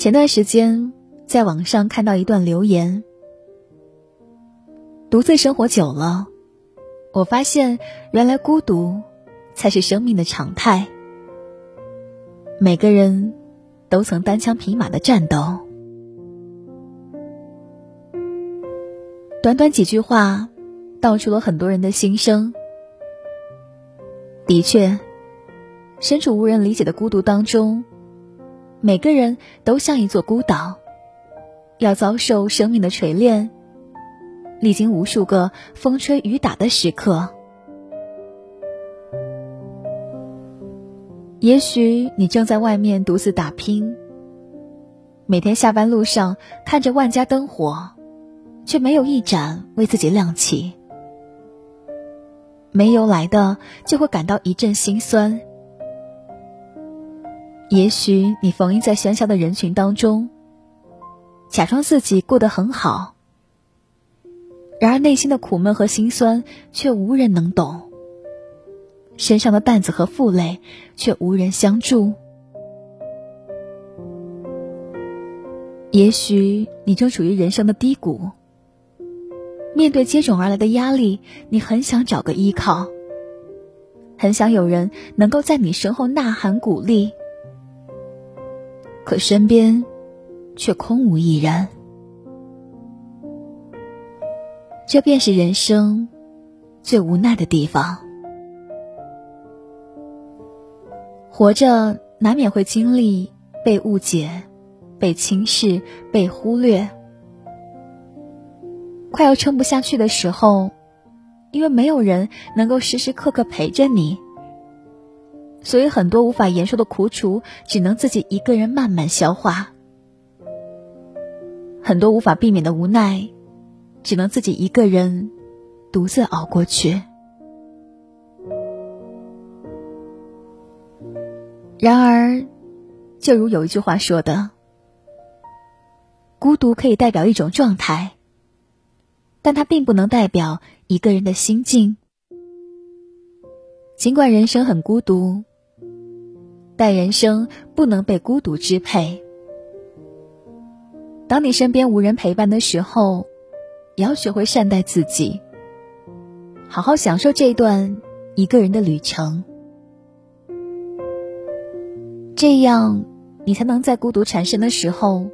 前段时间在网上看到一段留言：独自生活久了，我发现原来孤独才是生命的常态。每个人都曾单枪匹马的战斗。短短几句话，道出了很多人的心声。的确，身处无人理解的孤独当中。每个人都像一座孤岛，要遭受生命的锤炼，历经无数个风吹雨打的时刻。也许你正在外面独自打拼，每天下班路上看着万家灯火，却没有一盏为自己亮起，没由来的就会感到一阵心酸。也许你逢迎在喧嚣的人群当中，假装自己过得很好，然而内心的苦闷和心酸却无人能懂，身上的担子和负累却无人相助。也许你正处于人生的低谷，面对接踵而来的压力，你很想找个依靠，很想有人能够在你身后呐喊鼓励。可身边，却空无一人。这便是人生最无奈的地方。活着难免会经历被误解、被轻视、被忽略，快要撑不下去的时候，因为没有人能够时时刻刻陪着你。所以，很多无法言说的苦楚，只能自己一个人慢慢消化；很多无法避免的无奈，只能自己一个人独自熬过去。然而，就如有一句话说的：“孤独可以代表一种状态，但它并不能代表一个人的心境。”尽管人生很孤独。但人生不能被孤独支配。当你身边无人陪伴的时候，也要学会善待自己，好好享受这段一个人的旅程。这样，你才能在孤独缠身的时候，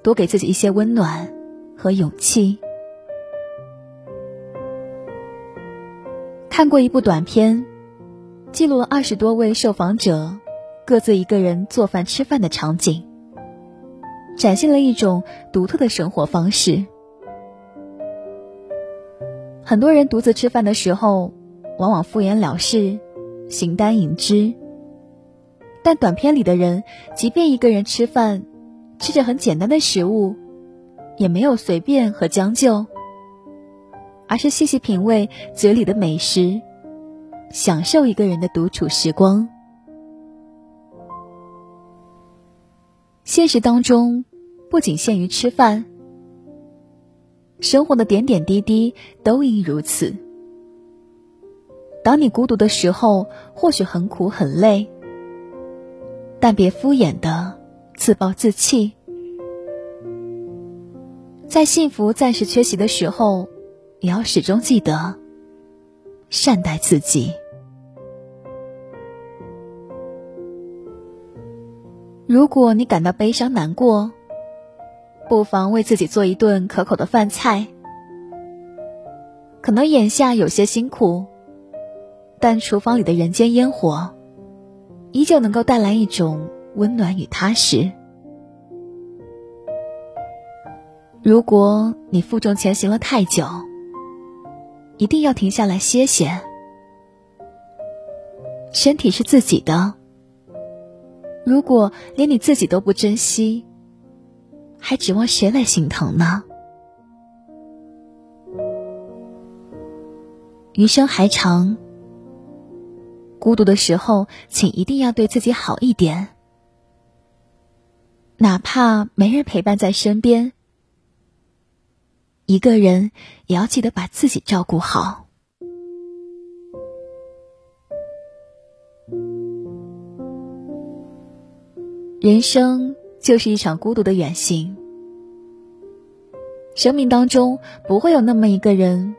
多给自己一些温暖和勇气。看过一部短片，记录了二十多位受访者。各自一个人做饭吃饭的场景，展现了一种独特的生活方式。很多人独自吃饭的时候，往往敷衍了事，形单影只。但短片里的人，即便一个人吃饭，吃着很简单的食物，也没有随便和将就，而是细细品味嘴里的美食，享受一个人的独处时光。现实当中，不仅限于吃饭，生活的点点滴滴都应如此。当你孤独的时候，或许很苦很累，但别敷衍的自暴自弃。在幸福暂时缺席的时候，也要始终记得善待自己。如果你感到悲伤难过，不妨为自己做一顿可口的饭菜。可能眼下有些辛苦，但厨房里的人间烟火，依旧能够带来一种温暖与踏实。如果你负重前行了太久，一定要停下来歇歇。身体是自己的。如果连你自己都不珍惜，还指望谁来心疼呢？余生还长，孤独的时候，请一定要对自己好一点，哪怕没人陪伴在身边，一个人也要记得把自己照顾好。人生就是一场孤独的远行。生命当中不会有那么一个人，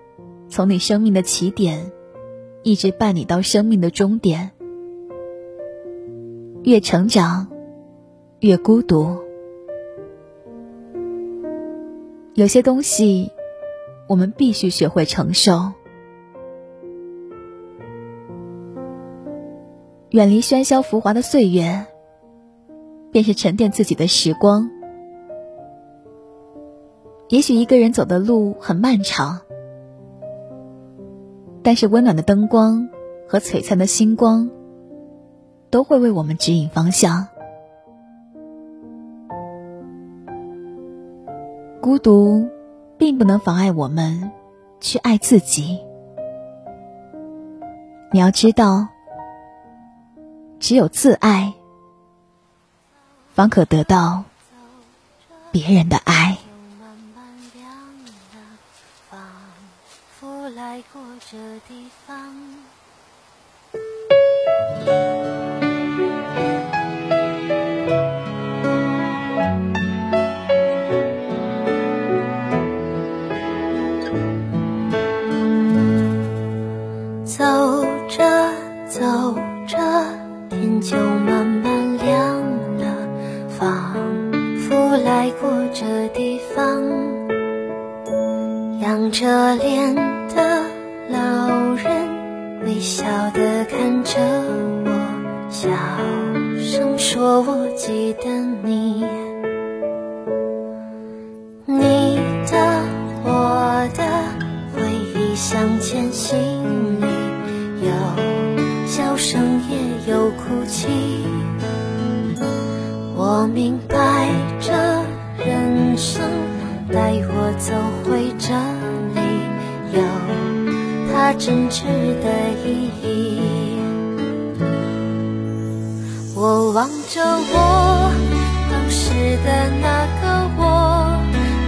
从你生命的起点，一直伴你到生命的终点。越成长，越孤独。有些东西，我们必须学会承受。远离喧嚣浮华的岁月，便是沉淀自己的时光。也许一个人走的路很漫长，但是温暖的灯光和璀璨的星光，都会为我们指引方向。孤独，并不能妨碍我们去爱自己。你要知道，只有自爱，方可得到别人的爱。走着走着，天就着脸。的老人微笑的看着我，小声说：“我记得，你真挚的意义。我望着我当时的那个我，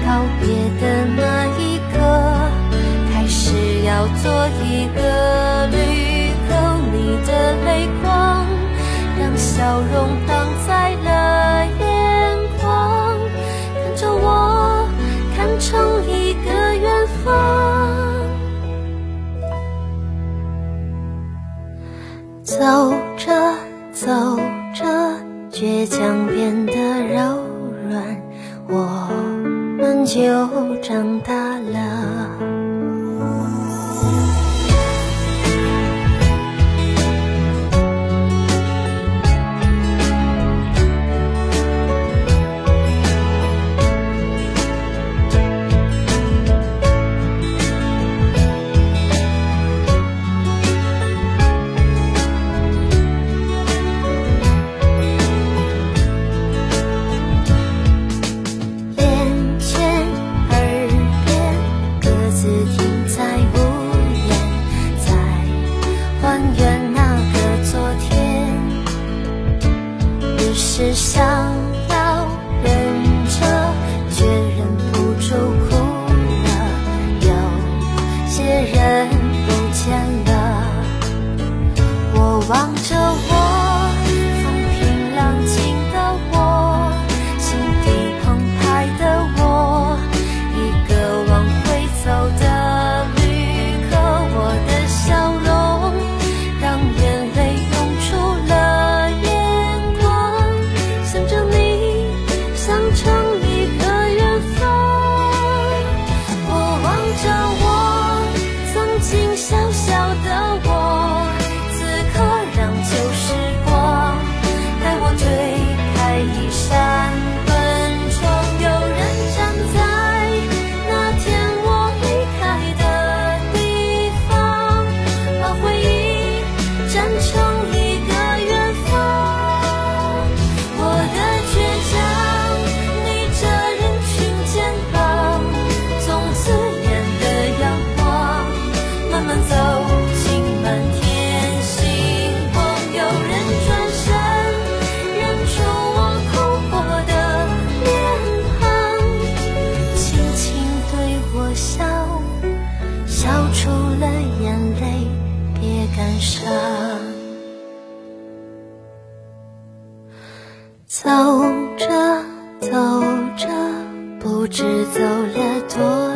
告别的那一刻，开始要做一个旅客。你的泪光，让笑容挡走着走着，倔强变得柔软，我们就长大了。望着我。走着走着，不知走了多。